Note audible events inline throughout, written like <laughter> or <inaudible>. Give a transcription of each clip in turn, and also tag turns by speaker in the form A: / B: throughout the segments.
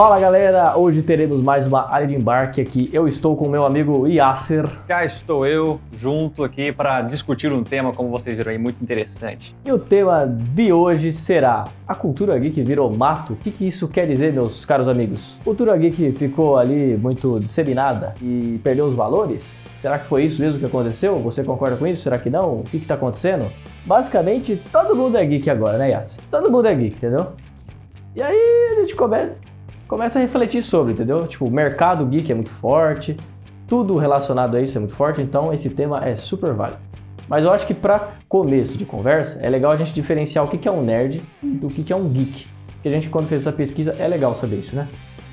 A: Fala galera, hoje teremos mais uma área de embarque aqui. Eu estou com o meu amigo Yasser.
B: Cá estou eu, junto aqui para discutir um tema, como vocês viram aí, muito interessante.
A: E o tema de hoje será a cultura geek virou mato? O que, que isso quer dizer, meus caros amigos? Cultura geek ficou ali muito disseminada e perdeu os valores? Será que foi isso mesmo que aconteceu? Você concorda com isso? Será que não? O que está acontecendo? Basicamente, todo mundo é geek agora, né, Yasser? Todo mundo é geek, entendeu? E aí a gente começa começa a refletir sobre, entendeu? Tipo, o mercado geek é muito forte, tudo relacionado a isso é muito forte, então esse tema é super válido. Mas eu acho que para começo de conversa, é legal a gente diferenciar o que é um nerd do que é um geek. Porque a gente, quando fez essa pesquisa, é legal saber isso, né?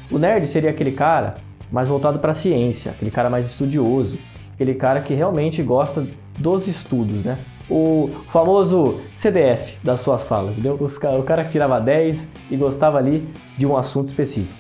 A: O nerd seria aquele cara mais voltado para a ciência, aquele cara mais estudioso, aquele cara que realmente gosta dos estudos, né? O famoso CDF da sua sala, entendeu? O cara que tirava 10 e gostava ali de um assunto específico.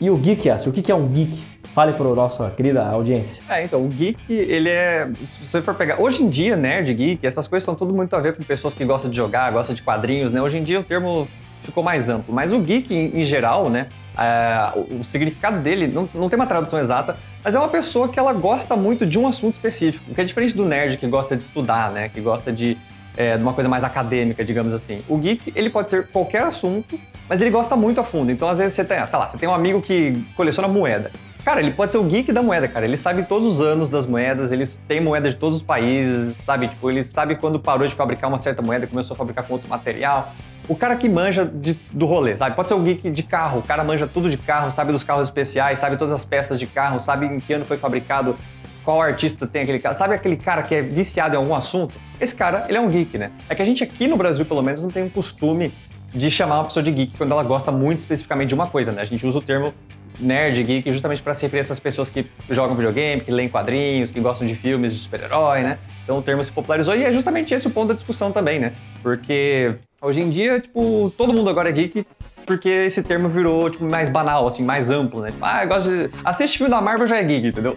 A: E o geek, o que é um geek? Fale para a nossa querida audiência.
B: É, então, o geek, ele é. Se você for pegar. Hoje em dia, nerd, geek, essas coisas são tudo muito a ver com pessoas que gostam de jogar, gostam de quadrinhos, né? Hoje em dia o termo ficou mais amplo. Mas o geek, em geral, né? É, o, significado dele não, não tem uma tradução exata, mas é uma pessoa que ela gosta muito de um assunto específico, o que é diferente do nerd que gosta de estudar, né? Que gosta de, é, uma coisa mais acadêmica, digamos assim. O geek, ele pode ser qualquer assunto, mas ele gosta muito a fundo. Então, às vezes, você tem, sei lá, você tem um amigo que coleciona moeda. Cara, ele pode ser o geek da moeda, cara. Ele sabe todos os anos das moedas, eles têm moeda de todos os países, sabe? Tipo, ele sabe quando parou de fabricar uma certa moeda e começou a fabricar com outro material o cara que manja de, do rolê, sabe? Pode ser o geek de carro, o cara manja tudo de carro, sabe dos carros especiais, sabe todas as peças de carro, sabe em que ano foi fabricado, qual artista tem aquele carro, sabe aquele cara que é viciado em algum assunto? Esse cara, ele é um geek, né? É que a gente aqui no Brasil, pelo menos, não tem um costume de chamar uma pessoa de geek quando ela gosta muito especificamente de uma coisa, né? A gente usa o termo nerd, geek, justamente para se referir a essas pessoas que jogam videogame, que leem quadrinhos, que gostam de filmes de super-herói, né? Então o termo se popularizou e é justamente esse o ponto da discussão também, né? Porque hoje em dia, tipo, todo mundo agora é geek porque esse termo virou, tipo, mais banal, assim, mais amplo, né? Tipo, ah, eu gosto de... Assiste filme da Marvel já é geek, entendeu?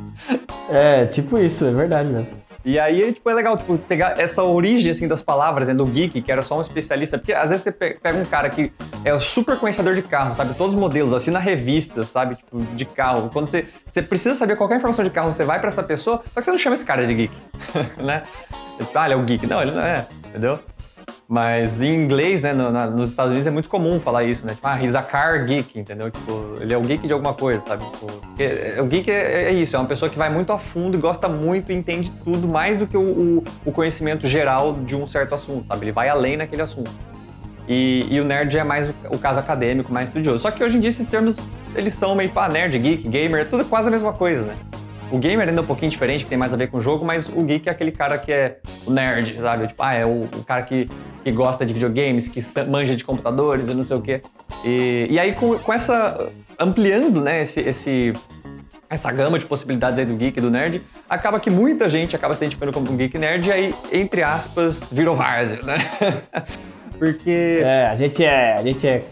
B: <laughs>
A: é, tipo isso, é verdade mesmo.
B: E aí, tipo, é legal, tipo, pegar essa origem, assim, das palavras, né, do geek, que era só um especialista, porque às vezes você pega um cara que é super conhecedor de carro, sabe, todos os modelos, assina revistas, sabe, tipo, de carro. Quando você, você precisa saber qualquer informação de carro, você vai para essa pessoa, só que você não chama esse cara de geek, <laughs> né? Você, ah, ele é o geek. Não, ele não é, entendeu? Mas em inglês, né, no, na, nos Estados Unidos é muito comum falar isso, né? Tipo, ah, he's a car geek, entendeu? Tipo, ele é o geek de alguma coisa, sabe? Tipo, é, o geek é, é, isso, é uma pessoa que vai muito a fundo gosta muito entende tudo mais do que o, o, o conhecimento geral de um certo assunto, sabe? Ele vai além naquele assunto. E, e, o nerd é mais o, o, caso acadêmico, mais estudioso. Só que hoje em dia esses termos, eles são meio, pá, nerd, geek, gamer, é tudo quase a mesma coisa, né? O gamer ainda é um pouquinho diferente, que tem mais a ver com o jogo, mas o geek é aquele cara que é o nerd, sabe? Tipo, ah, é o, o cara que, que gosta de videogames, que manja de computadores e não sei o quê. E, e aí, com, com essa. ampliando, né, esse, esse essa gama de possibilidades aí do geek e do nerd, acaba que muita gente acaba se identificando como um geek nerd e aí, entre aspas, virou várzea, né? <laughs>
A: Porque. É, a gente é, a gente é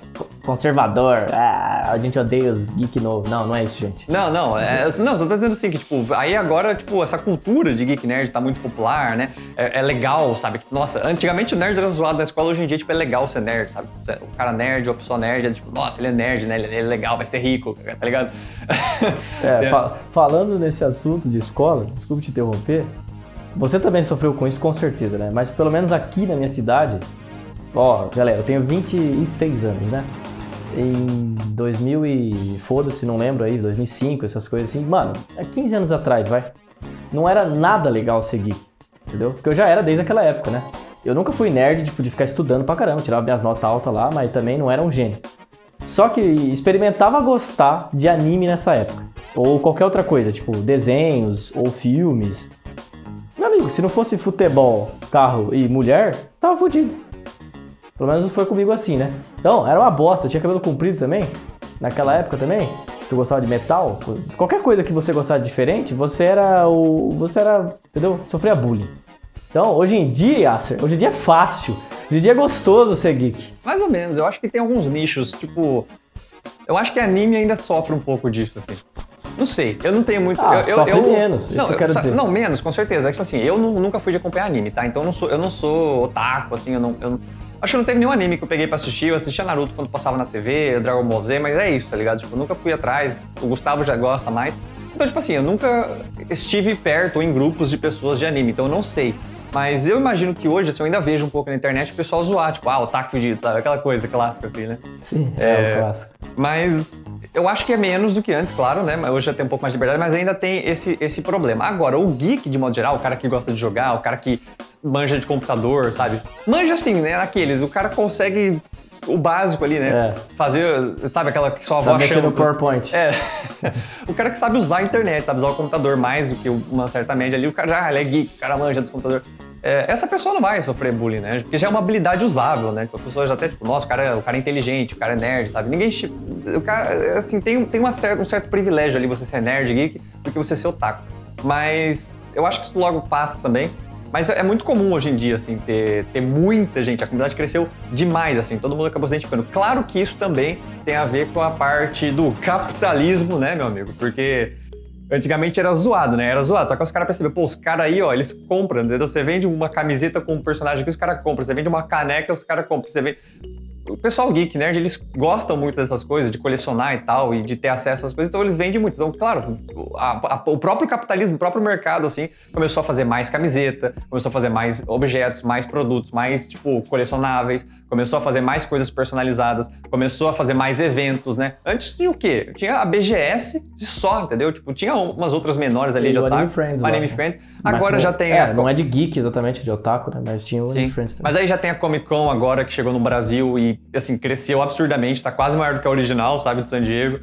A: conservador, ah, a gente odeia os geek novo. Não, não é isso, gente.
B: Não, não, é, não, só tô dizendo assim que, tipo, aí agora, tipo, essa cultura de geek nerd tá muito popular, né? É, é legal, sabe? Tipo, nossa, antigamente o nerd era zoado na escola, hoje em dia, tipo, é legal ser nerd, sabe? O cara nerd a pessoa nerd é tipo, nossa, ele é nerd, né? Ele, ele é legal, vai ser rico, tá ligado?
A: É, <laughs> fa falando nesse assunto de escola, desculpe te interromper, você também sofreu com isso, com certeza, né? Mas pelo menos aqui na minha cidade, Ó, galera, eu tenho 26 anos, né? Em 2000 e... foda-se, não lembro aí, 2005, essas coisas assim. Mano, é 15 anos atrás, vai. Não era nada legal ser geek, entendeu? Porque eu já era desde aquela época, né? Eu nunca fui nerd, tipo, de ficar estudando pra caramba, tirava minhas notas altas lá, mas também não era um gênio. Só que experimentava gostar de anime nessa época. Ou qualquer outra coisa, tipo desenhos ou filmes. Meu amigo, se não fosse futebol, carro e mulher, tava fodido. Pelo menos foi comigo assim, né? Então, era uma bosta. Eu tinha cabelo comprido também, naquela época também. Tu gostava de metal, qualquer coisa que você gostava de diferente, você era o. Você era. Entendeu? Sofria bullying. Então, hoje em dia, Yasser, hoje em dia é fácil. Hoje em dia é gostoso ser geek.
B: Mais ou menos. Eu acho que tem alguns nichos, tipo. Eu acho que anime ainda sofre um pouco disso, assim. Não sei, eu não tenho muito.
A: Ah,
B: eu,
A: sofre
B: eu,
A: menos, isso
B: não,
A: que eu quero dizer.
B: Não, menos, com certeza. É que assim, eu nunca fui de acompanhar anime, tá? Então eu não sou, eu não sou otaku, assim, eu não, eu Acho que não teve nenhum anime que eu peguei pra assistir. Eu assistia Naruto quando passava na TV, Dragon Ball Z, mas é isso, tá ligado? Tipo, eu nunca fui atrás. O Gustavo já gosta mais. Então, tipo assim, eu nunca estive perto ou em grupos de pessoas de anime, então eu não sei. Mas eu imagino que hoje, assim, eu ainda vejo um pouco na internet o pessoal zoar, tipo, ah, o taco fudido, sabe? Aquela coisa clássica, assim, né?
A: Sim, é, é o clássico.
B: Mas eu acho que é menos do que antes, claro, né? Hoje já tem um pouco mais de liberdade, mas ainda tem esse, esse problema. Agora, o geek, de modo geral, o cara que gosta de jogar, o cara que manja de computador, sabe? Manja assim, né? Aqueles, o cara consegue o básico ali, né? É. Fazer, sabe, aquela que sua avó
A: chama. no PowerPoint.
B: É. <laughs> o cara que sabe usar a internet, sabe usar o computador mais do que uma certa média ali, o cara já ah, ele é geek, o cara manja dos computadores. É, essa pessoa não vai sofrer bullying, né? Porque já é uma habilidade usável, né? A pessoa já até, tipo, nossa, o cara, é, o cara é inteligente, o cara é nerd, sabe? Ninguém. O cara, assim, tem, tem uma certa, um certo privilégio ali você ser nerd, geek, do que você ser otaku. Mas eu acho que isso logo passa também. Mas é muito comum hoje em dia, assim, ter, ter muita gente. A comunidade cresceu demais, assim, todo mundo acabou se identificando. Claro que isso também tem a ver com a parte do capitalismo, né, meu amigo? Porque antigamente era zoado, né? Era zoado. Só que os caras perceberam, pô, os caras aí, ó, eles compram, entendeu? Você vende uma camiseta com um personagem aqui, os caras compram. Você vende uma caneca, os caras compram. Você vende o pessoal geek, nerd, eles gostam muito dessas coisas, de colecionar e tal, e de ter acesso às coisas, então eles vendem muito. Então, claro, a, a, o próprio capitalismo, o próprio mercado, assim, começou a fazer mais camiseta, começou a fazer mais objetos, mais produtos, mais, tipo, colecionáveis, começou a fazer mais coisas personalizadas, começou a fazer mais eventos, né? Antes tinha o quê? Tinha a BGS só, entendeu? Tipo, tinha umas outras menores ali
A: e
B: de
A: otaku. Anime Friends.
B: Anime Friends. Agora já tem
A: é, a... Não é de geek exatamente, de otaku, né? Mas tinha o Anime Friends
B: também. Mas aí já tem a Comic Con agora, que chegou no Brasil e assim, cresceu absurdamente, está quase maior do que a original, sabe, de San Diego.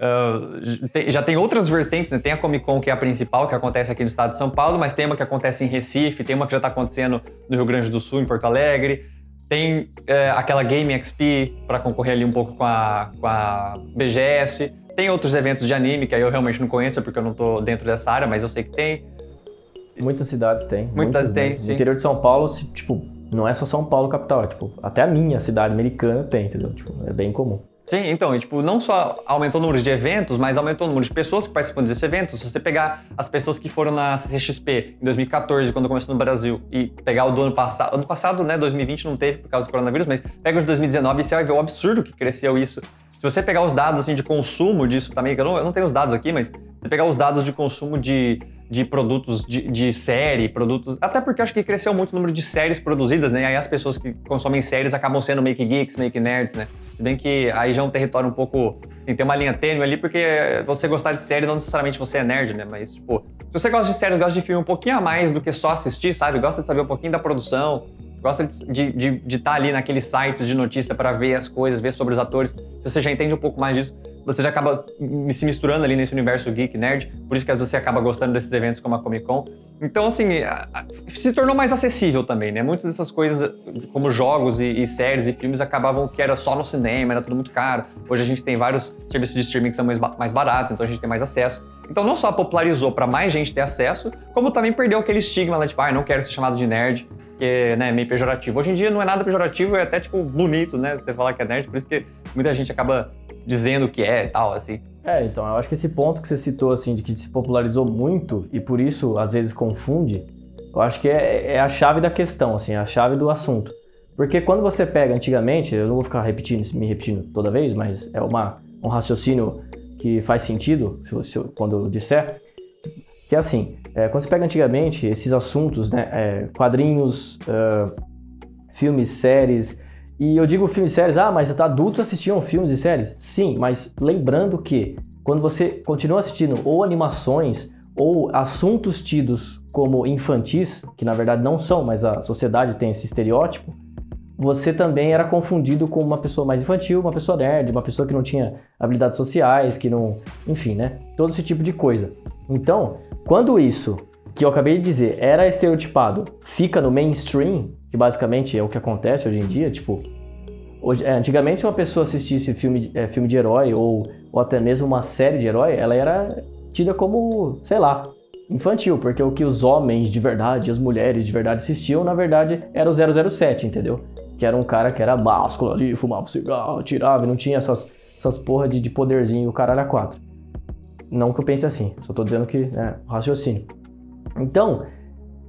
B: Uh, tem, já tem outras vertentes, né? Tem a Comic Con, que é a principal, que acontece aqui no estado de São Paulo, mas tem uma que acontece em Recife, tem uma que já está acontecendo no Rio Grande do Sul, em Porto Alegre. Tem é, aquela Game XP para concorrer ali um pouco com a, com a BGS. Tem outros eventos de anime que aí eu realmente não conheço porque eu não tô dentro dessa área, mas eu sei que tem.
A: Muitas cidades tem.
B: Muitas, muitas tem.
A: No interior de São Paulo, tipo, não é só São Paulo capital, é, tipo, até a minha cidade americana tem, entendeu? Tipo, é bem comum.
B: Sim, então, e, tipo, não só aumentou o número de eventos, mas aumentou o número de pessoas que participam desses eventos. Se você pegar as pessoas que foram na CCXP em 2014, quando começou no Brasil, e pegar o do ano passado, ano passado, né, 2020 não teve por causa do coronavírus, mas pega o de 2019 e você vai ver o absurdo que cresceu isso. Se você pegar os dados assim, de consumo disso também, que eu não, eu não tenho os dados aqui, mas se você pegar os dados de consumo de de produtos de, de, série, produtos. Até porque eu acho que cresceu muito o número de séries produzidas, né? E aí as pessoas que consomem séries acabam sendo make geeks, make nerds, né? Se bem que aí já é um território um pouco. Tem, tem uma linha tênue ali, porque você gostar de série não necessariamente você é nerd, né? Mas, tipo, se você gosta de séries, gosta de filme um pouquinho a mais do que só assistir, sabe? Gosta de saber um pouquinho da produção, gosta de estar tá ali naqueles sites de notícia para ver as coisas, ver sobre os atores. Se você já entende um pouco mais disso, você já acaba se misturando ali nesse universo geek, nerd, por isso que você acaba gostando desses eventos como a Comic Con. Então, assim, se tornou mais acessível também, né? Muitas dessas coisas, como jogos e, e, séries e filmes, acabavam que era só no cinema, era tudo muito caro. Hoje a gente tem vários serviços de streaming que são mais, mais baratos, então a gente tem mais acesso. Então, não só popularizou para mais gente ter acesso, como também perdeu aquele estigma, né? Tipo, ah, não quero ser chamado de nerd, que é né, meio pejorativo. Hoje em dia não é nada pejorativo, é até, tipo, bonito, né? Você falar que é nerd, por isso que muita gente acaba dizendo que é e tal, assim.
A: É, então, eu acho que esse ponto que você citou, assim, de que se popularizou muito e por isso às vezes confunde, eu acho que é, é a chave da questão, assim, a chave do assunto. Porque quando você pega antigamente, eu não vou ficar repetindo, me repetindo toda vez, mas é uma, um raciocínio que faz sentido se, se, quando eu disser, que é assim, é, quando você pega antigamente esses assuntos, né, é, quadrinhos, filmes, séries, e eu digo filmes e séries, ah, mas adultos assistiam filmes e séries? Sim, mas lembrando que quando você continua assistindo ou animações ou assuntos tidos como infantis, que na verdade não são, mas a sociedade tem esse estereótipo, você também era confundido com uma pessoa mais infantil, uma pessoa nerd, uma pessoa que não tinha habilidades sociais, que não. Enfim, né? Todo esse tipo de coisa. Então, quando isso que eu acabei de dizer era estereotipado fica no mainstream, que basicamente é o que acontece hoje em dia, tipo, hoje, é, antigamente se uma pessoa assistisse filme, é, filme de herói ou, ou até mesmo uma série de herói, ela era tida como, sei lá, infantil, porque o que os homens de verdade, as mulheres de verdade assistiam, na verdade, era o 007, entendeu? Que era um cara que era másculo ali, fumava cigarro, tirava e não tinha essas, essas porra de, de poderzinho, o caralho a quatro. Não que eu pense assim, só tô dizendo que é raciocínio. Então,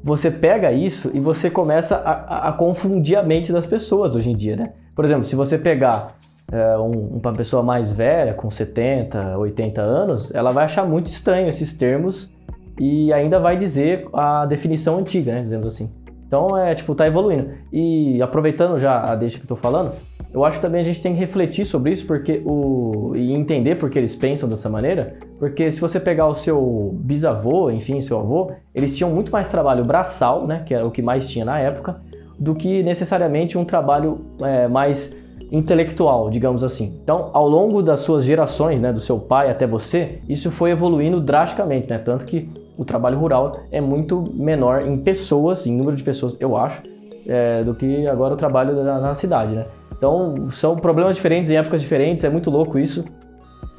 A: você pega isso e você começa a, a, confundir a mente das pessoas hoje em dia, né? Por exemplo, se você pegar é, um, uma pessoa mais velha, com 70, 80 anos, ela vai achar muito estranho esses termos e ainda vai dizer a definição antiga, né? Dizendo assim. Então, é tipo, tá evoluindo. E aproveitando já a deixa que eu tô falando, eu acho que também a gente tem que refletir sobre isso porque o e entender por que eles pensam dessa maneira, porque se você pegar o seu bisavô, enfim, seu avô, eles tinham muito mais trabalho braçal, né, que era o que mais tinha na época, do que necessariamente um trabalho é, mais intelectual, digamos assim. Então, ao longo das suas gerações, né, do seu pai até você, isso foi evoluindo drasticamente, né, tanto que o trabalho rural é muito menor em pessoas, em número de pessoas, eu acho, é, do que agora o trabalho na, na cidade, né. Então, são problemas diferentes em épocas diferentes, é muito louco isso.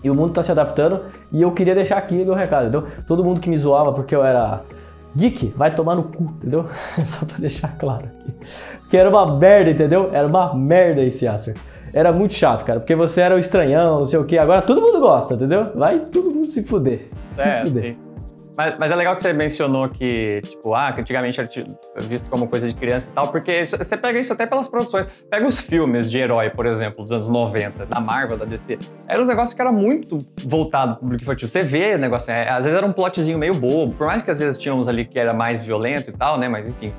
A: E o mundo está se adaptando. E eu queria deixar aqui meu recado, entendeu? Todo mundo que me zoava porque eu era geek, vai tomar no cu, entendeu? <laughs> Só pra deixar claro aqui. Porque era uma merda, entendeu? Era uma merda esse Acer. Era muito chato, cara, porque você era o estranhão, não sei o quê. Agora todo mundo gosta, entendeu? Vai todo mundo se fuder.
B: É, se fuder. Mas, mas, é legal que você mencionou que, tipo, ah, que antigamente era visto como coisa de criança e tal, porque você pega isso até pelas produções. Pega os filmes de herói, por exemplo, dos anos 90, da Marvel, da DC. Eram uns negócios que eram muito voltados pro público infantil. Você vê o negócio, é, às vezes era um plotzinho meio bobo, por mais que às vezes tínhamos ali que era mais violento e tal, né? Mas enfim,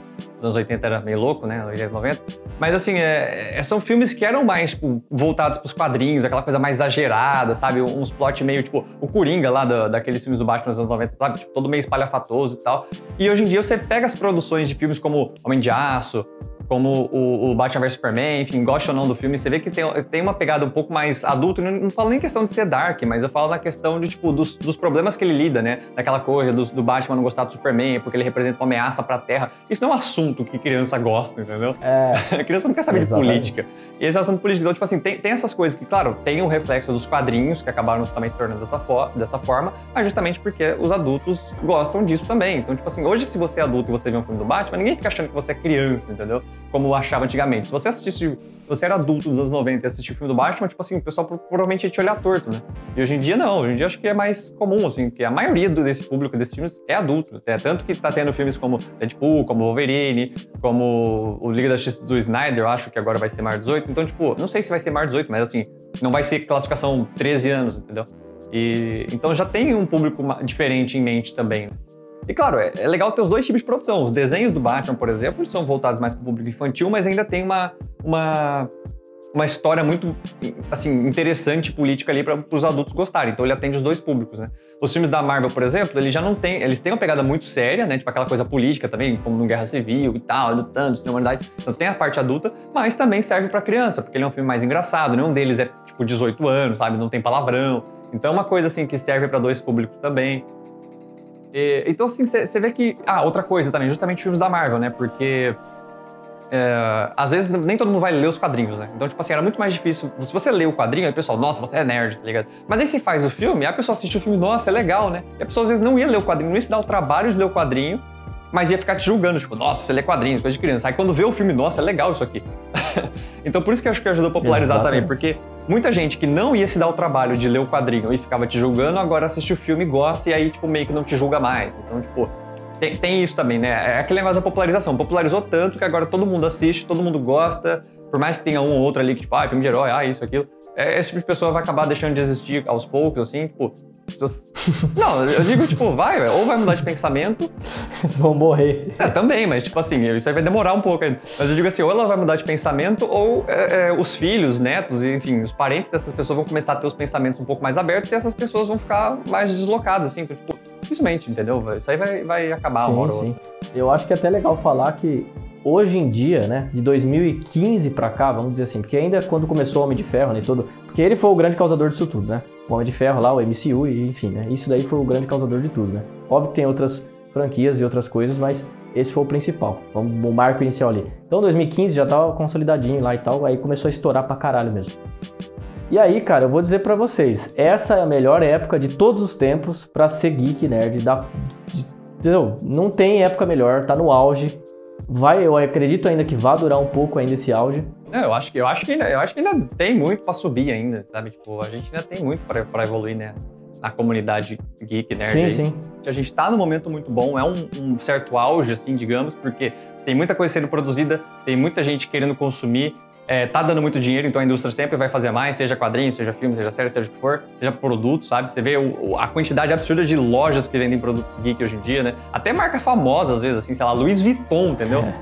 B: os anos 80 era meio louco, né? 80, 90. Mas assim, é, é, são filmes que eram mais tipo, voltados pros quadrinhos, aquela coisa mais exagerada, sabe? Uns plot meio tipo o Coringa lá da, daqueles filmes do Batman dos anos 90, sabe? Tipo, todo meio espalhafatoso e tal. E hoje em dia você pega as produções de filmes como Homem de Aço, como o, o Batman vs Superman, enfim, gosta ou não do filme, você vê que tem, tem uma pegada um pouco mais adulta, não, não falo nem questão de ser dark, mas eu falo na questão de, tipo, dos, dos problemas que ele lida, né? Daquela coisa do, do, Batman não gostar do Superman, porque ele representa uma ameaça pra Terra. Isso não é um assunto que criança gosta, entendeu? É. <laughs> A criança não quer saber Exatamente. de política. E esse assunto político, então, tipo assim, tem, tem essas coisas que, claro, tem um reflexo dos quadrinhos, que acabaram também se tornando dessa, fo dessa forma, mas justamente porque os adultos gostam disso também. Então, tipo assim, hoje se você é adulto e você vê um filme do Batman, ninguém fica achando que você é criança, entendeu? Como achava antigamente. Se você assistisse, se você era adulto dos anos 90 e assistiu o filme do Batman, tipo assim, o pessoal provavelmente ia te olhar torto, né? E hoje em dia não, hoje em dia acho que é mais comum, assim, que a maioria desse público desses filmes é adulto. É tanto que tá tendo filmes como Deadpool, como Wolverine, como o Liga da Justiça do Snyder, eu acho que agora vai ser mais 18. Então, tipo, não sei se vai ser mais 18, mas assim, não vai ser classificação 13 anos, entendeu? E, então já tem um público diferente em mente também. Né? E claro, é, é, legal ter os dois tipos de produção. Os desenhos do Batman, por exemplo, são voltados mais para o público infantil, mas ainda tem uma, uma, uma história muito assim interessante política ali para os adultos gostarem. Então ele atende os dois públicos, né? Os filmes da Marvel, por exemplo, eles já não têm, eles têm uma pegada muito séria, né? Tipo aquela coisa política também, como no Guerra Civil e tal, lutando, na humanidade. Então tem a parte adulta, mas também serve para criança, porque ele é um filme mais engraçado. Nenhum deles é tipo 18 anos, sabe? Não tem palavrão. Então é uma coisa assim que serve para dois públicos também. E, então, assim, você vê que. Ah, outra coisa também, justamente filmes da Marvel, né? Porque. É, às vezes nem todo mundo vai ler os quadrinhos, né? Então, tipo assim, era muito mais difícil. Se você lê o quadrinho, aí o pessoal, nossa, você é nerd, tá ligado? Mas aí você faz o filme, a pessoa assiste o filme, nossa, é legal, né? E a pessoa às vezes não ia ler o quadrinho, não ia se dar o trabalho de ler o quadrinho, mas ia ficar te julgando, tipo, nossa, você lê quadrinhos, coisa de criança. Aí quando vê o filme, nossa, é legal isso aqui. <laughs> então por isso que eu acho que ajudou a popularizar Exatamente. também, porque muita gente que não ia se dar o trabalho de ler o quadrinho e ficava te julgando, agora assiste o filme, gosta e aí, tipo, meio que não te julga mais. Então, tipo, tem, tem isso também, né? É aquele negócio da popularização. Popularizou tanto que agora todo mundo assiste, todo mundo gosta, por mais que tenha um ou outro ali que, tipo, ah, filme de herói, ah, isso, aquilo. É, esse tipo de pessoa vai acabar deixando de existir aos poucos, assim, tipo, <laughs> não, eu digo, tipo, vai, ou vai mudar de pensamento. <laughs>
A: Eles vão morrer.
B: É, também, mas, tipo assim, isso aí vai demorar um pouco ainda. Mas eu digo assim, ou ela vai mudar de pensamento, ou é, é, os filhos, netos, enfim, os parentes dessas pessoas vão começar a ter os pensamentos um pouco mais abertos e essas pessoas vão ficar mais deslocadas, assim. Então, tipo, dificilmente, entendeu? Isso aí vai, vai acabar sim, uma hora sim. outra.
A: Eu acho que é até legal falar que hoje em dia, né, de 2015 para cá, vamos dizer assim, porque ainda quando começou o Homem de Ferro, né, todo, porque ele foi o grande causador disso tudo, né? O Homem de Ferro lá, o MCU e enfim, né? Isso daí foi o grande causador de tudo, né? Óbvio que tem outras franquias e outras coisas, mas esse foi o principal, o marco inicial ali. Então 2015 já tava consolidadinho lá e tal, aí começou a estourar pra caralho mesmo. E aí, cara, eu vou dizer para vocês, essa é a melhor época de todos os tempos para ser geek nerd, da, de, entendeu? Não tem época melhor, tá no auge. Vai, eu acredito ainda que vai durar um pouco ainda esse auge.
B: Não, eu acho que eu acho que ainda, eu acho que ainda tem muito para subir ainda, sabe? Tipo, a gente ainda tem muito para evoluir, né? na comunidade geek, nerd.
A: Sim,
B: aí.
A: sim.
B: A gente tá num momento muito bom, é um, um certo auge, assim, digamos, porque tem muita coisa sendo produzida, tem muita gente querendo consumir, é, tá dando muito dinheiro, então a indústria sempre vai fazer mais, seja quadrinho, seja filme, seja série, seja o que for, seja produto, sabe? Você vê o, a quantidade absurda de lojas que vendem produtos geek hoje em dia, né? Até marca famosa, às vezes, assim, sei lá, Louis Vuitton, entendeu? É.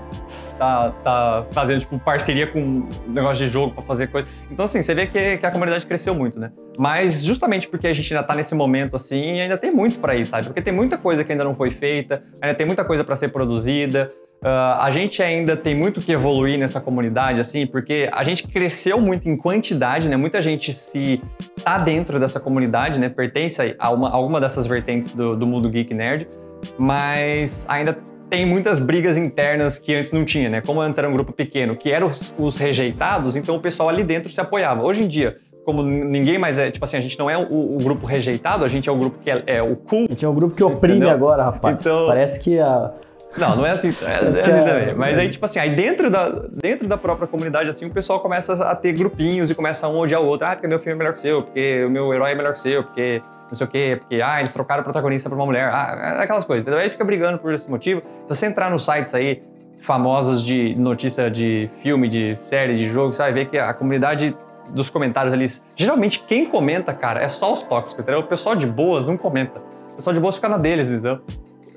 B: Tá, tá fazendo, tipo, parceria com um negócio de jogo para fazer coisa. Então, assim, você vê que, que, a comunidade cresceu muito, né? Mas justamente porque a gente ainda tá nesse momento, assim, ainda tem muito para ir, sabe? Porque tem muita coisa que ainda não foi feita, ainda tem muita coisa para ser produzida. Uh, a gente ainda tem muito que evoluir nessa comunidade, assim, porque a gente cresceu muito em quantidade, né? Muita gente se tá dentro dessa comunidade, né? Pertence a uma, alguma dessas vertentes do, do mundo geek nerd, mas ainda tem muitas brigas internas que antes não tinha, né? Como antes era um grupo pequeno, que eram os, os rejeitados, então o pessoal ali dentro se apoiava. Hoje em dia, como ninguém mais é, tipo assim, a gente não é o, o grupo rejeitado, a gente é o grupo que é, é o cool.
A: A gente é o grupo que oprime entendeu? agora, rapaz. Então, Parece que a
B: não, não é assim, é, é assim é, também. Mas aí, tipo assim, aí dentro da, dentro da própria comunidade, assim, o pessoal começa a ter grupinhos e começa um odiar o outro. Ah, porque meu filme é melhor que o seu, porque o meu herói é melhor que o seu, porque não sei o quê, porque, ah, eles trocaram o protagonista por uma mulher. Ah, é aquelas coisas, entendeu? Aí fica brigando por esse motivo. Se você entrar nos sites aí, famosos de notícia de filme, de série, de jogo, você vai ver que a comunidade dos comentários ali, geralmente quem comenta, cara, é só os tóxicos, entendeu? O pessoal de boas não comenta. O pessoal de boas fica na deles, entendeu?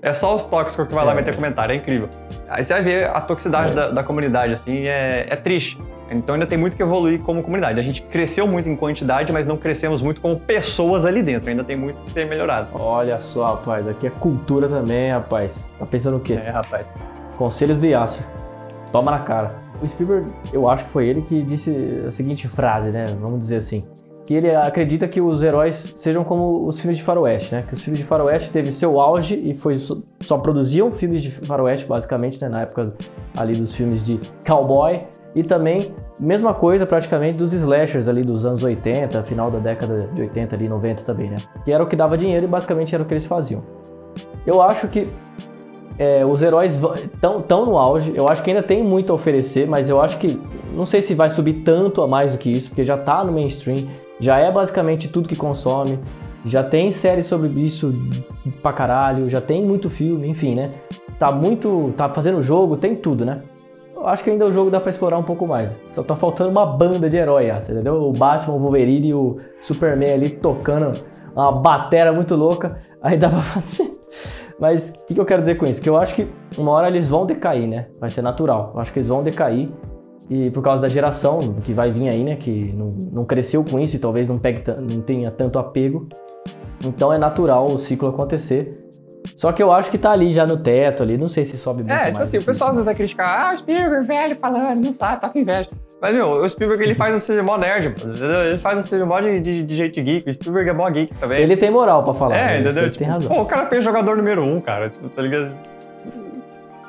B: É só os tóxicos que vai lá é. meter comentário, é incrível. Aí você vai ver a toxicidade é. da, da, comunidade, assim, é, é triste. Então ainda tem muito que evoluir como comunidade. A gente cresceu muito em quantidade, mas não crescemos muito como pessoas ali dentro. Ainda tem muito que ser melhorado.
A: Olha só, rapaz, aqui é cultura também, rapaz. Tá pensando o quê?
B: É, rapaz.
A: Conselhos do Yasser. Toma na cara. O Spielberg, eu acho que foi ele que disse a seguinte frase, né? Vamos dizer assim que ele acredita que os heróis sejam como os filmes de faroeste, né? Que os filmes de faroeste teve seu auge e foi só produziam filmes de faroeste basicamente, né? Na época ali dos filmes de cowboy e também mesma coisa praticamente dos slashers ali dos anos 80, final da década de 80 ali 90 também, né? Que era o que dava dinheiro e basicamente era o que eles faziam. Eu acho que é, os heróis estão tão no auge. Eu acho que ainda tem muito a oferecer, mas eu acho que não sei se vai subir tanto a mais do que isso, porque já tá no mainstream já é basicamente tudo que consome, já tem série sobre isso pra caralho, já tem muito filme, enfim, né? Tá muito. tá fazendo jogo, tem tudo, né? Eu acho que ainda o jogo dá pra explorar um pouco mais. Só tá faltando uma banda de herói, entendeu? O Batman, o Wolverine e o Superman ali tocando uma batera muito louca, aí dá pra fazer. <laughs> Mas o que, que eu quero dizer com isso? Que eu acho que uma hora eles vão decair, né? Vai ser natural. Eu acho que eles vão decair e por causa da geração que vai vir aí, né, que não, não cresceu com isso e talvez não, pegue, não tenha tanto apego. Então é natural o ciclo acontecer. Só que eu acho que tá ali já no teto ali, não sei se sobe muito
B: É,
A: tipo
B: assim, o pessoal às vezes vai criticar, ah, o Spielberg velho falando, não sabe, tá com inveja. Mas, meu, o Spielberg ele faz um filme mó nerd, entendeu? Ele faz um filme mó de, de, de jeito geek. O Spielberg é mó geek também.
A: Ele tem moral pra falar.
B: É, né? entendeu? Tipo, tem razão. Pô, o cara fez jogador número um, cara. Tá ligado?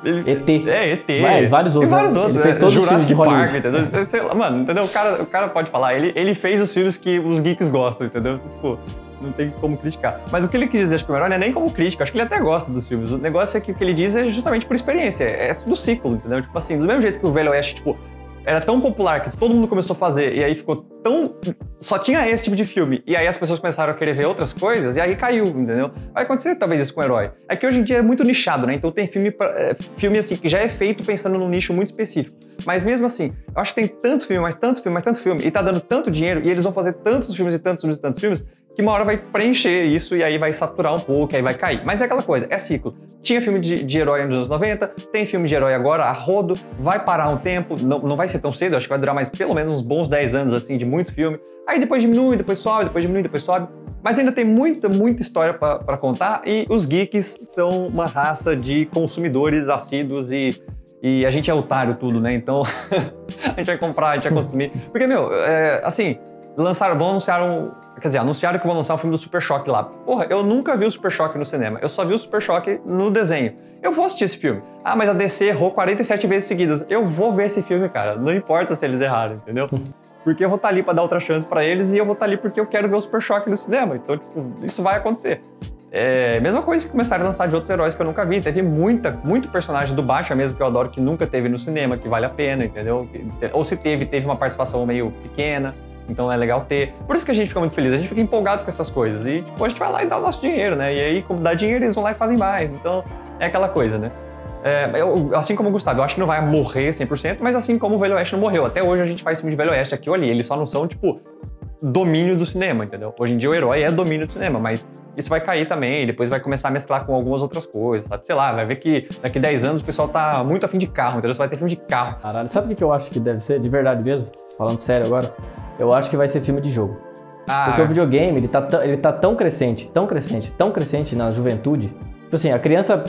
A: Ele, ET.
B: É, ET.
A: Vai, vários outros.
B: E vários né? outros.
A: Ele fez é, todos
B: Jurassic
A: os filmes de
B: Hollywood. Park, entendeu? Sei lá, mano, entendeu? O cara, o cara pode falar. Ele, ele fez os filmes que os geeks gostam, entendeu? Tipo, não tem como criticar. Mas o que ele quis dizer, acho que o melhor não é nem como crítica, acho que ele até gosta dos filmes. O negócio é que o que ele diz é justamente por experiência, é do ciclo, entendeu? Tipo assim, do mesmo jeito que o Velho Oeste, tipo, era tão popular que todo mundo começou a fazer e aí ficou tão. Só tinha esse tipo de filme. E aí as pessoas começaram a querer ver outras coisas e aí caiu, entendeu? Vai acontecer talvez isso com o herói. É que hoje em dia é muito nichado, né? Então tem filme, pra, é, filme assim que já é feito pensando num nicho muito específico. Mas mesmo assim, eu acho que tem tanto filme, mais tanto filme, mais tanto filme, e tá dando tanto dinheiro, e eles vão fazer tantos filmes e tantos filmes e tantos filmes, que uma hora vai preencher isso e aí vai saturar um pouco, aí vai cair. Mas é aquela coisa, é ciclo. Tinha filme de, de herói nos anos 90, tem filme de herói agora, a rodo, vai parar um tempo, não, não vai ser tão cedo, acho que vai durar mais pelo menos uns bons 10 anos assim de muito filme. Aí depois diminui, depois sobe, depois diminui, depois sobe. Mas ainda tem muita, muita história para contar e os geeks são uma raça de consumidores assíduos e e a gente é otário tudo, né? Então <laughs> a gente vai comprar, a gente vai consumir. Porque, meu, é, assim, lançaram, vão anunciar um. Quer dizer, anunciaram que vão lançar um filme do Super Choque lá. Porra, eu nunca vi o Super Choque no cinema. Eu só vi o Super Choque no desenho. Eu vou assistir esse filme. Ah, mas a DC errou 47 vezes seguidas. Eu vou ver esse filme, cara. Não importa se eles erraram, entendeu? <laughs> Porque eu vou estar tá ali para dar outra chance para eles e eu vou estar tá ali porque eu quero ver o Super Choque no cinema. Então, tipo, isso vai acontecer. É, mesma coisa que começaram a lançar de outros heróis que eu nunca vi. Teve muita, muito personagem do Batman mesmo que eu adoro que nunca teve no cinema, que vale a pena, entendeu? Ou se teve, teve uma participação meio pequena. Então é legal ter. Por isso que a gente fica muito feliz, a gente fica empolgado com essas coisas. E tipo, a gente vai lá e dá o nosso dinheiro, né? E aí, como dá dinheiro, eles vão lá e fazem mais. Então é aquela coisa, né? É, eu, assim como o Gustavo, eu acho que não vai morrer 100%, mas assim como o Velho Oeste não morreu. Até hoje a gente faz filme de Velho Oeste aqui ou ali. Eles só não são, tipo, domínio do cinema, entendeu? Hoje em dia o herói é domínio do cinema, mas isso vai cair também, depois vai começar a mesclar com algumas outras coisas, sabe? Sei lá, vai ver que daqui 10 anos o pessoal tá muito afim de carro, entendeu? Você vai ter filme de carro.
A: Caralho, sabe o que eu acho que deve ser, de verdade mesmo? Falando sério agora, eu acho que vai ser filme de jogo. Ah, Porque o videogame, ele tá, ele tá tão crescente, tão crescente, tão crescente na juventude. Tipo assim, a criança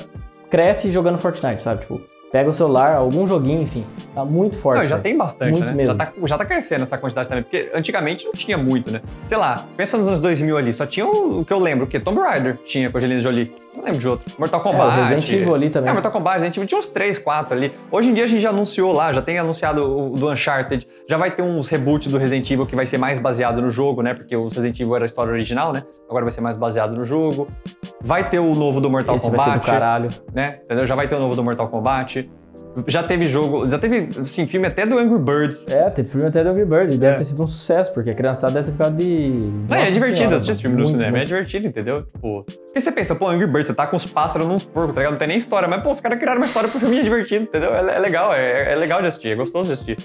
A: cresce jogando Fortnite, sabe? Tipo, pega o celular, algum joguinho, enfim, tá muito forte.
B: Não, já tem bastante,
A: muito
B: né?
A: Mesmo.
B: Já, tá, já tá crescendo essa quantidade também, porque antigamente não tinha muito, né? Sei lá, pensa nos anos 2000 ali, só tinha o, o que eu lembro, o que? Tomb Raider tinha com a Angelina Jolie. Não lembro de outro. Mortal Kombat.
A: É, Resident Evil ali também.
B: É, Mortal Kombat, Resident Evil tinha uns 3, 4 ali. Hoje em dia a gente já anunciou lá, já tem anunciado o do Uncharted, já vai ter uns reboots do Resident Evil que vai ser mais baseado no jogo, né? Porque o Resident Evil era a história original, né? Agora vai ser mais baseado no jogo. Vai ter o novo do Mortal
A: Esse
B: Kombat.
A: Vai ser do caralho.
B: Né? Entendeu? Já vai ter o novo do Mortal Kombat. Já teve jogo, já teve, assim, filme até do Angry Birds.
A: É, teve filme até do Angry Birds. E deve é. ter sido um sucesso, porque a criançada deve ter ficado de.
B: Não, é divertido assistir esse filme no cinema. Muito. É divertido, entendeu? Tipo. Porque você pensa, pô, Angry Birds, você tá com os pássaros nos porcos, tá ligado? Não tem nem história. Mas, pô, os caras criaram uma história pro filme é divertido, entendeu? É, é legal, é, é, legal de assistir, é gostoso de assistir.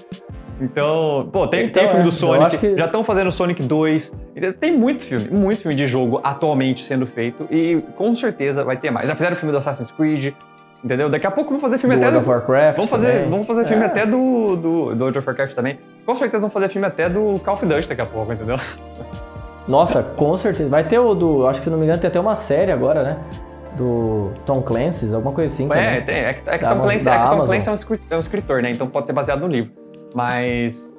B: Então, pô, tem, então, tem filme é, do Sonic, que... já estão fazendo Sonic 2. Tem muito filme, muito filme de jogo atualmente sendo feito e com certeza vai ter mais. Já fizeram filme do Assassin's Creed, Entendeu? Daqui a pouco vamos fazer filme
A: do
B: até
A: World do. Of Warcraft
B: vamos fazer, vamos fazer filme é. até do, do, do World of Warcraft também. Com certeza vamos fazer filme até do Call of Duty daqui a pouco, entendeu?
A: Nossa, com certeza. Vai ter o do. Acho que se não me engano, tem até uma série agora, né? Do Tom Clancy, alguma coisa assim.
B: É, tem, é, que, é que Tom Clancy, é, que Tom Clancy é, um é um escritor, né? Então pode ser baseado no livro. Mas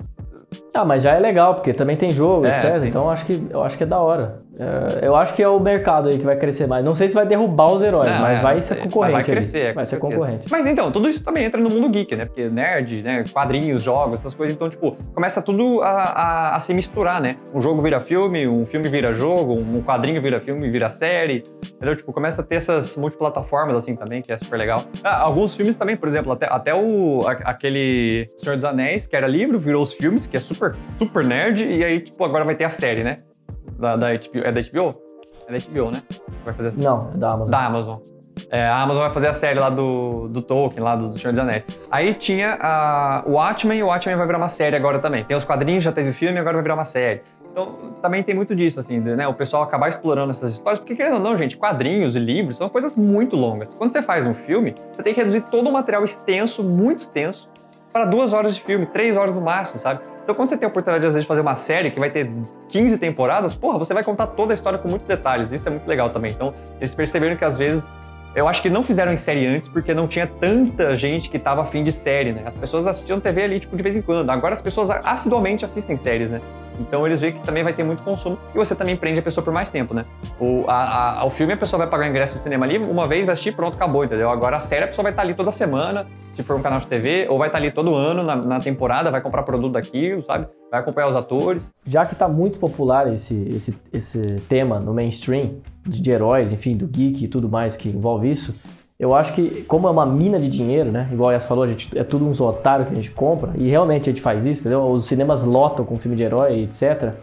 A: ah, mas já é legal, porque também tem jogo, é, etc. Sim. Então eu acho, que, eu acho que é da hora. É, eu acho que é o mercado aí que vai crescer mais. Não sei se vai derrubar os heróis, não, mas é, vai ser concorrente.
B: Vai crescer.
A: Vai ser concorrente.
B: Mas então, tudo isso também entra no mundo geek, né? Porque nerd, né? Quadrinhos, jogos, essas coisas. Então, tipo, começa tudo a, a, a se misturar, né? Um jogo vira filme, um filme vira jogo, um quadrinho vira filme, vira série. Entendeu? Tipo, começa a ter essas multiplataformas assim também, que é super legal. Ah, alguns filmes também, por exemplo, até, até o, aquele Senhor dos Anéis, que era livro, virou os filmes, que é super, super nerd, e aí, tipo, agora vai ter a série, né? Da, da HBO. É da HBO? É da HBO, né?
A: Vai fazer Não, é da Amazon.
B: Da Amazon. É, a Amazon vai fazer a série lá do, do Tolkien, lá do, do Senhor dos Anéis. Aí tinha a, o Watchmen, e o Watchmen vai virar uma série agora também. Tem os quadrinhos, já teve filme, agora vai virar uma série. Então, também tem muito disso, assim, né? O pessoal acabar explorando essas histórias, porque querendo ou não, gente, quadrinhos e livros são coisas muito longas. Quando você faz um filme, você tem que reduzir todo o material extenso, muito extenso, para duas horas de filme, três horas no máximo, sabe? Então, quando você tem a oportunidade, às vezes, de fazer uma série que vai ter 15 temporadas, porra, você vai contar toda a história com muitos detalhes. Isso é muito legal também. Então, eles perceberam que, às vezes, eu acho que não fizeram em série antes porque não tinha tanta gente que tava afim de série, né? As pessoas assistiam TV ali, tipo, de vez em quando. Agora as pessoas assiduamente assistem séries, né? Então eles veem que também vai ter muito consumo e você também prende a pessoa por mais tempo, né? O, a, a, o filme a pessoa vai pagar ingresso no cinema ali, uma vez vai assistir, pronto, acabou, entendeu? Agora a série a pessoa vai estar ali toda semana, se for um canal de TV, ou vai estar ali todo ano na, na temporada, vai comprar produto daquilo, sabe? Vai acompanhar os atores.
A: Já que tá muito popular esse, esse, esse tema no mainstream, de heróis, enfim, do geek e tudo mais que envolve isso, eu acho que, como é uma mina de dinheiro, né? Igual a Yas falou, a gente, é tudo uns otários que a gente compra, e realmente a gente faz isso, entendeu? Os cinemas lotam com filme de herói, etc.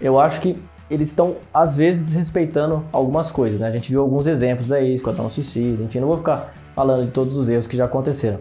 A: Eu acho que eles estão, às vezes, desrespeitando algumas coisas, né? A gente viu alguns exemplos aí, Esquadrão Suicida, enfim, não vou ficar falando de todos os erros que já aconteceram.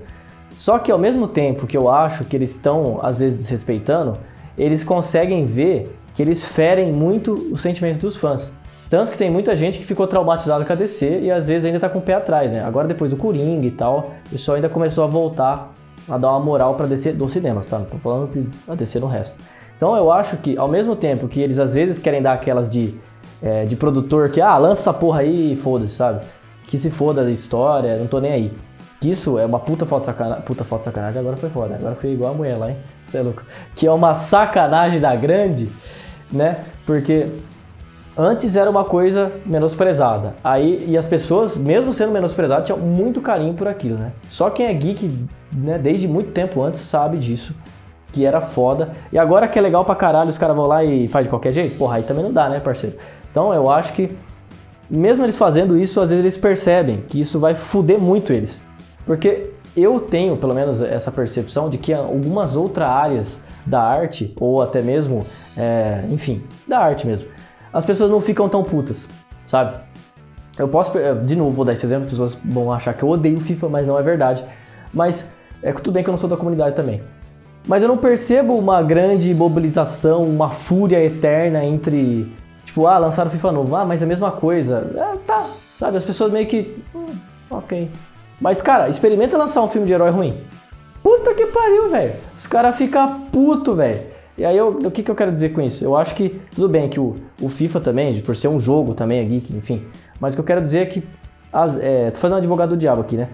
A: Só que, ao mesmo tempo que eu acho que eles estão, às vezes, desrespeitando, eles conseguem ver que eles ferem muito os sentimentos dos fãs. Tanto que tem muita gente que ficou traumatizada com a DC e às vezes ainda tá com o pé atrás, né? Agora depois do Coringa e tal, isso ainda começou a voltar a dar uma moral pra DC dos cinemas, tá? Não tô falando que a DC no resto. Então eu acho que ao mesmo tempo que eles às vezes querem dar aquelas de, é, de produtor que, ah, lança essa porra aí e foda-se, sabe? Que se foda a história, não tô nem aí. Que isso é uma puta foto sacanagem. Puta foto sacanagem, agora foi foda. Agora foi igual a mulher lá, hein? Você é louco. Que é uma sacanagem da grande, né? Porque Antes era uma coisa menosprezada. Aí, e as pessoas, mesmo sendo menosprezadas, tinham muito carinho por aquilo, né? Só quem é geek, né, desde muito tempo antes, sabe disso. Que era foda. E agora que é legal pra caralho, os caras vão lá e faz de qualquer jeito? Porra, aí também não dá, né, parceiro? Então eu acho que mesmo eles fazendo isso, às vezes eles percebem que isso vai fuder muito eles. Porque eu tenho, pelo menos, essa percepção de que algumas outras áreas da arte, ou até mesmo, é, enfim, da arte mesmo, as pessoas não ficam tão putas, sabe? Eu posso, de novo, vou dar esse exemplo, as pessoas vão achar que eu odeio FIFA, mas não é verdade. Mas é tudo bem que eu não sou da comunidade também. Mas eu não percebo uma grande mobilização, uma fúria eterna entre, tipo, ah, lançaram FIFA novo, ah, mas é a mesma coisa. É, tá, sabe? As pessoas meio que, hum, ok. Mas, cara, experimenta lançar um filme de herói ruim. Puta que pariu, velho. Os caras ficam puto, velho. E aí, eu, o que, que eu quero dizer com isso? Eu acho que, tudo bem que o, o FIFA também, por ser um jogo também, é geek, enfim. Mas o que eu quero dizer é que, as, é, tô fazendo um advogado do diabo aqui, né?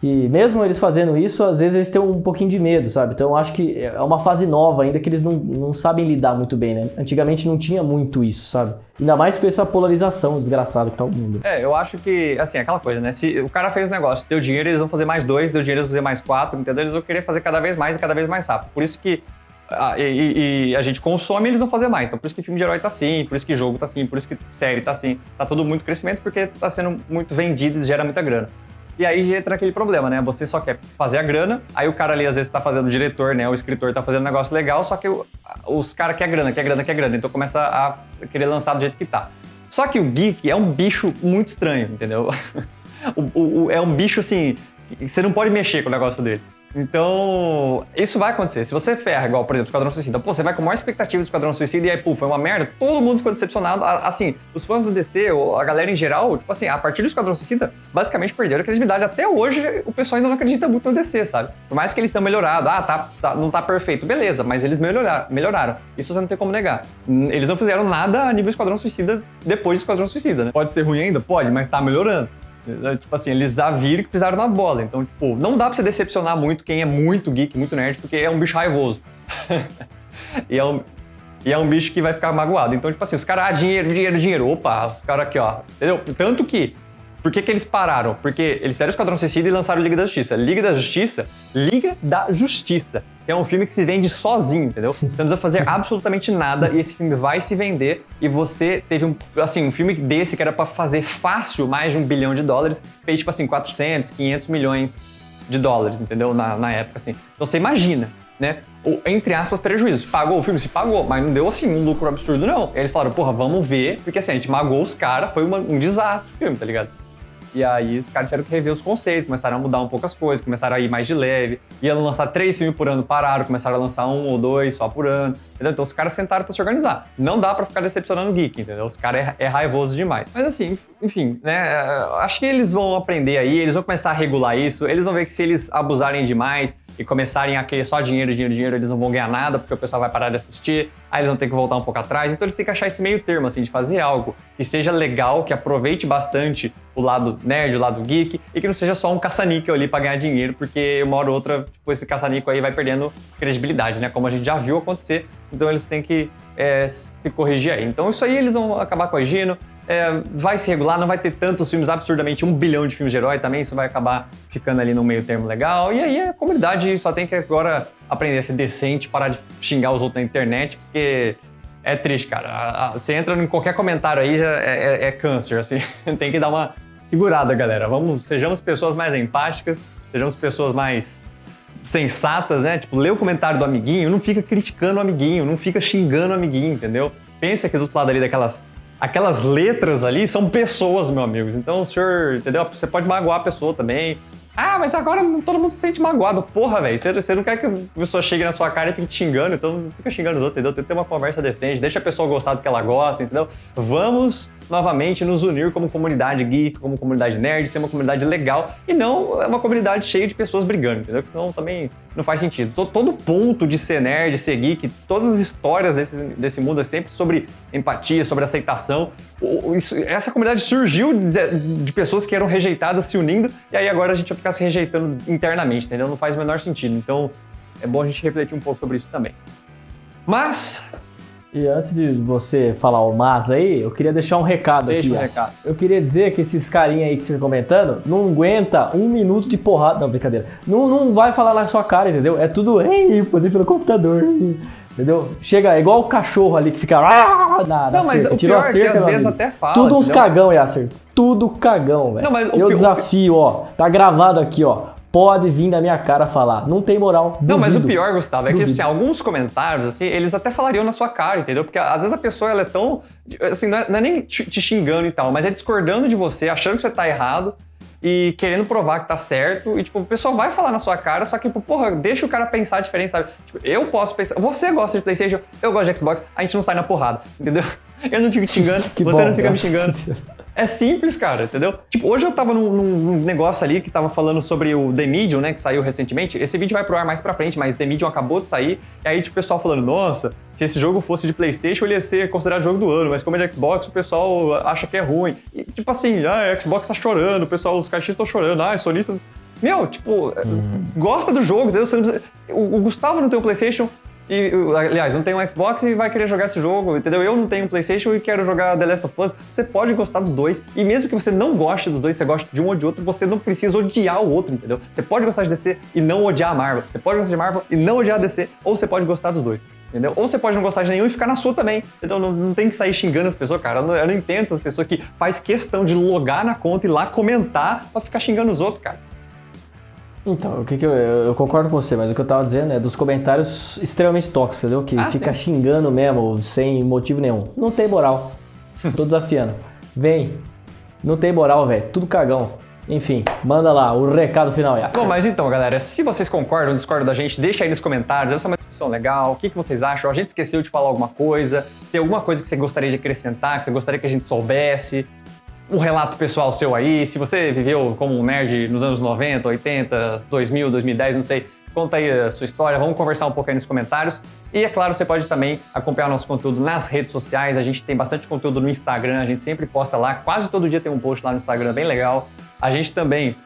A: Que mesmo eles fazendo isso, às vezes eles têm um pouquinho de medo, sabe? Então eu acho que é uma fase nova ainda que eles não, não sabem lidar muito bem, né? Antigamente não tinha muito isso, sabe? Ainda mais com essa polarização desgraçada que tá o mundo.
B: É, eu acho que, assim, aquela coisa, né? Se o cara fez o negócio, deu dinheiro, eles vão fazer mais dois, deu dinheiro, eles vão fazer mais quatro, entendeu? Eles vão querer fazer cada vez mais e cada vez mais rápido. Por isso que ah, e, e, a gente consome, eles vão fazer mais. Então, por isso que filme de herói tá assim, por isso que jogo tá assim, por isso que série tá assim. Tá tudo muito crescimento porque tá sendo muito vendido e gera muita grana. E aí entra aquele problema, né? Você só quer fazer a grana, aí o cara ali às vezes tá fazendo o diretor, né? O escritor tá fazendo um negócio legal, só que os caras querem grana, quer grana, quer grana. Então começa a querer lançar do jeito que tá. Só que o geek é um bicho muito estranho, entendeu? <laughs> o, o, o, é um bicho assim, você não pode mexer com o negócio dele. Então, isso vai acontecer. Se você ferra, igual, por exemplo, Esquadrão Suicida, pô, você vai com a maior expectativa do Esquadrão Suicida e aí, pô, foi uma merda, todo mundo ficou decepcionado. Assim, os fãs do DC, a galera em geral, tipo assim, a partir do Esquadrão Suicida, basicamente perderam a credibilidade. Até hoje, o pessoal ainda não acredita muito no DC, sabe? Por mais que eles tenham melhorado, ah, tá, tá não tá perfeito, beleza, mas eles melhoraram, melhoraram. Isso você não tem como negar. Eles não fizeram nada a nível Esquadrão Suicida depois do Esquadrão Suicida, né? Pode ser ruim ainda? Pode, mas tá melhorando. É, tipo assim, eles já viram que pisaram na bola. Então, tipo, não dá pra você decepcionar muito quem é muito geek, muito nerd, porque é um bicho raivoso. <laughs> e, é um, e é um bicho que vai ficar magoado. Então, tipo assim, os caras, ah, dinheiro, dinheiro, dinheiro. Opa, os caras aqui, ó. Entendeu? Tanto que por que, que, eles pararam? Porque eles fizeram o Esquadrão Suicida e lançaram Liga da Justiça. Liga da Justiça, Liga da Justiça, é um filme que se vende sozinho, entendeu? Você <laughs> não precisa fazer absolutamente nada e esse filme vai se vender e você teve um, assim, um filme desse que era para fazer fácil mais de um bilhão de dólares, fez tipo assim 400, 500 milhões de dólares, entendeu? Na, na época, assim. Então você imagina, né? O, entre aspas, prejuízo. Pagou o filme? Se pagou, mas não deu assim um lucro absurdo, não. E eles falaram, porra, vamos ver, porque assim, a gente magou os caras, foi uma, um desastre o filme, tá ligado? E aí os caras tiveram que rever os conceitos, começaram a mudar um pouco as coisas, começaram a ir mais de leve. Iam lançar três filmes por ano, pararam, começaram a lançar um ou dois só por ano. Entendeu? Então os caras sentaram para se organizar. Não dá para ficar decepcionando o geek, entendeu? Os caras é, é, raivoso demais. Mas assim, enfim, né? Acho que eles vão aprender aí, eles vão começar a regular isso, eles vão ver que se eles abusarem demais, e começarem a querer só dinheiro, dinheiro, dinheiro, eles não vão ganhar nada porque o pessoal vai parar de assistir, aí eles vão ter que voltar um pouco atrás. Então eles têm que achar esse meio termo, assim, de fazer algo que seja legal, que aproveite bastante o lado nerd, o lado geek, e que não seja só um caça-níquel ali para ganhar dinheiro, porque uma hora ou outra, tipo, esse caça-níquel aí vai perdendo credibilidade, né? Como a gente já viu acontecer. Então eles têm que é, se corrigir aí. Então isso aí eles vão acabar corrigindo. É, vai se regular, não vai ter tantos filmes absurdamente, um bilhão de filmes de herói também, isso vai acabar ficando ali no meio termo legal. E aí a comunidade só tem que agora aprender a ser decente, parar de xingar os outros na internet, porque é triste, cara. Você entra em qualquer comentário aí, já é, é, é câncer, assim. <laughs> tem que dar uma segurada, galera. Vamos, sejamos pessoas mais empáticas, sejamos pessoas mais sensatas, né? Tipo, lê o comentário do amiguinho, não fica criticando o amiguinho, não fica xingando o amiguinho, entendeu? Pensa que do outro lado ali daquelas aquelas letras ali são pessoas, meu amigo. Então, o senhor, entendeu? Você pode magoar a pessoa também. Ah, mas agora todo mundo se sente magoado. Porra, velho. Você, você não quer que a pessoa chegue na sua cara e fique te xingando, então fica xingando os outros, entendeu? Tem que ter uma conversa decente, deixa a pessoa gostar do que ela gosta, entendeu? Vamos novamente nos unir como comunidade geek, como comunidade nerd, ser uma comunidade legal e não uma comunidade cheia de pessoas brigando, entendeu? Porque senão também não faz sentido. Todo, ponto de ser nerd, ser geek, todas as histórias desse, desse mundo é sempre sobre empatia, sobre aceitação. Isso, essa comunidade surgiu de, de, pessoas que eram rejeitadas se unindo e aí agora a gente vai ficar se rejeitando internamente, entendeu? Não faz o menor sentido. Então é bom a gente refletir um pouco sobre isso também. Mas
A: e antes de você falar o mas aí, eu queria deixar um recado
B: Deixa
A: aqui.
B: Um recado.
A: Eu queria dizer que esses carinha aí que ficam comentando não aguenta um minuto de porrada. Não, brincadeira. Não, não vai falar na sua cara, entendeu? É tudo, ei, fazer pelo computador. Entendeu? Chega, é igual o cachorro ali que fica ah, na, na
B: Não, mas
A: cerca.
B: o
A: Tirou
B: pior
A: a
B: é que
A: cerca,
B: às vezes até fala,
A: Tudo uns
B: entendeu?
A: cagão, Yasser. Tudo cagão, velho.
B: Não, mas o
A: Eu desafio, ó. Tá gravado aqui, ó. Pode vir da minha cara falar. Não tem moral.
B: Não, mas o
A: duvido.
B: pior, Gustavo, é que
A: Duvido.
B: assim, alguns comentários, assim, eles até falariam na sua cara, entendeu? Porque às vezes a pessoa ela é tão. Assim, não é, não é nem te, xingando e tal, mas é discordando de você, achando que você tá errado e querendo provar que tá certo. E, tipo, o pessoal vai falar na sua cara, só que, tipo, porra, deixa o cara pensar diferente, sabe? Tipo, eu posso pensar. Você gosta de PlayStation, eu gosto de Xbox, a gente não sai na porrada, entendeu? <laughs> Eu não fico te <laughs> xingando,
A: Que
B: você
A: bom,
B: não fica me xingando.
A: Deus.
B: É simples, cara, entendeu? Tipo, hoje eu tava num, num- negócio ali que tava falando sobre o The Medium, né, que saiu recentemente. Esse vídeo vai pro ar mais pra frente, mas The Medium acabou de sair. E aí, tipo, o pessoal falando, nossa, se esse jogo fosse de Playstation, ele ia ser considerado jogo do ano, mas como é de Xbox, o pessoal acha que é ruim. E, tipo assim, ah, o Xbox tá chorando, o pessoal, os caixistas estão chorando, ah, os sonistas... Meu, tipo, gosta do jogo, entendeu? O, o Gustavo não tem um Playstation, e, aliás, não tem um Xbox e vai querer jogar esse jogo, entendeu? Eu não tenho um PlayStation e quero jogar The Last of Us. Você pode gostar dos dois, e mesmo que você não goste dos dois, você goste de um ou de outro, você não precisa odiar o outro, entendeu? Você pode gostar de DC e não odiar a Marvel. Você pode gostar de Marvel e não odiar a DC, ou você pode gostar dos dois. Entendeu? Ou você pode não gostar de nenhum e ficar na sua também. Entendeu? Não, não tem que sair xingando as pessoas, cara. Eu não, eu não entendo essas pessoas que faz questão de logar na conta e lá comentar pra ficar xingando os outros, cara.
A: Então, o que que eu, eu concordo com você, mas o que eu tava dizendo é dos comentários extremamente tóxicos, entendeu? Que
B: Ah,
A: fica
B: sim.
A: xingando mesmo, sem motivo nenhum. Não tem moral. <laughs> Tô desafiando. Vem. Não tem moral, velho. Tudo cagão. Enfim, manda lá o recado final, Yasser.
B: Bom, mas então, galera, se vocês concordam ou discordam da gente, deixa aí nos comentários. Essa é uma discussão legal. O que, que vocês acham? A gente esqueceu de falar alguma coisa? Tem alguma coisa que você gostaria de acrescentar, que você gostaria que a gente soubesse? Um relato pessoal seu aí. Se você viveu como um nerd nos anos 90, 80, 2000, 2010, não sei. Conta aí a sua história, vamos conversar um pouco aí nos comentários. E é claro, você pode também acompanhar nosso conteúdo nas redes sociais. A gente tem bastante conteúdo no Instagram, a gente sempre posta lá. Quase todo dia tem um post lá no Instagram bem legal. A gente também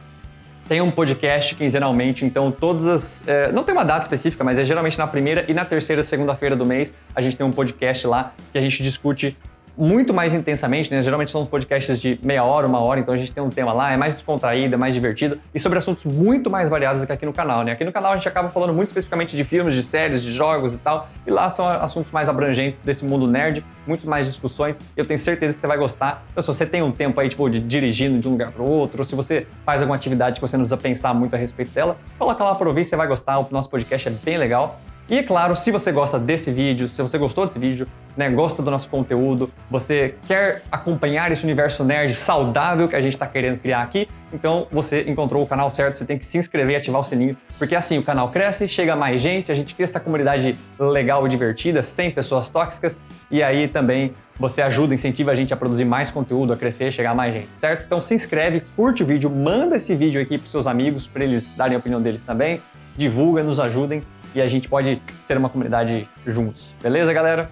B: tem um podcast quinzenalmente, então todas as. é, não tem uma data específica, mas é geralmente na primeira e na terceira segunda-feira do mês a gente tem um podcast lá que a gente discute muito mais intensamente, né? Geralmente são podcasts de meia hora, uma hora, então a gente tem um tema lá, é mais descontraído, é mais divertido e sobre assuntos muito mais variados do que aqui no canal, né? Aqui no canal a gente acaba falando muito especificamente de filmes, de séries, de jogos e tal, e lá são assuntos mais abrangentes desse mundo nerd, muito mais discussões. Eu tenho certeza que você vai gostar. Então, se você tem um tempo aí, tipo, de dirigindo de um lugar para outro, ou se você faz alguma atividade que você não precisa pensar muito a respeito dela, coloca lá para ouvir, você vai gostar. O nosso podcast é bem legal. E claro, se você gosta desse vídeo, se você gostou desse vídeo, né, gosta do nosso conteúdo, você quer acompanhar esse universo nerd saudável que a gente está querendo criar aqui, então você encontrou o canal certo, você tem que se inscrever e ativar o sininho, porque assim o canal cresce, chega mais gente, a gente cria essa comunidade legal e divertida, sem pessoas tóxicas, e aí também você ajuda, incentiva a gente a produzir mais conteúdo, a crescer, chegar a mais gente, certo? Então se inscreve, curte o vídeo, manda esse vídeo aqui para seus amigos, para eles darem a opinião deles também, divulga, nos ajudem e a gente pode ser uma comunidade juntos. Beleza, galera?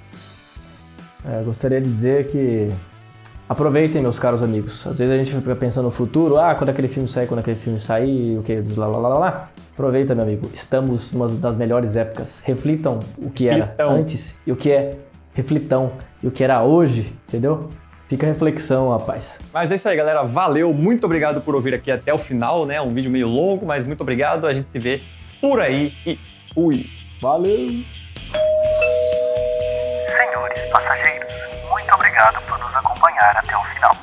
A: É, gostaria de dizer que aproveitem, meus caros amigos. Às vezes a gente fica pensando no futuro, ah, quando aquele filme sair, quando aquele filme sair, o que, lá, lá, lá, lá, lá. Aproveita, meu amigo. Estamos numa das melhores épocas. Reflitam o que era
B: Reflitão.
A: antes e o que é reflitão e o que era hoje, entendeu? Fica a reflexão, rapaz.
B: Mas é isso aí, galera. Valeu, muito obrigado por ouvir aqui até o final, né? Um vídeo meio longo, mas muito obrigado. A gente se vê por aí e fui.
A: Valeu!
C: Senhores passageiros, muito obrigado por nos acompanhar até o final.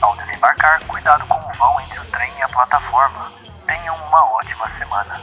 C: Ao desembarcar, cuidado com o vão entre o trem e a plataforma. Tenham uma ótima semana.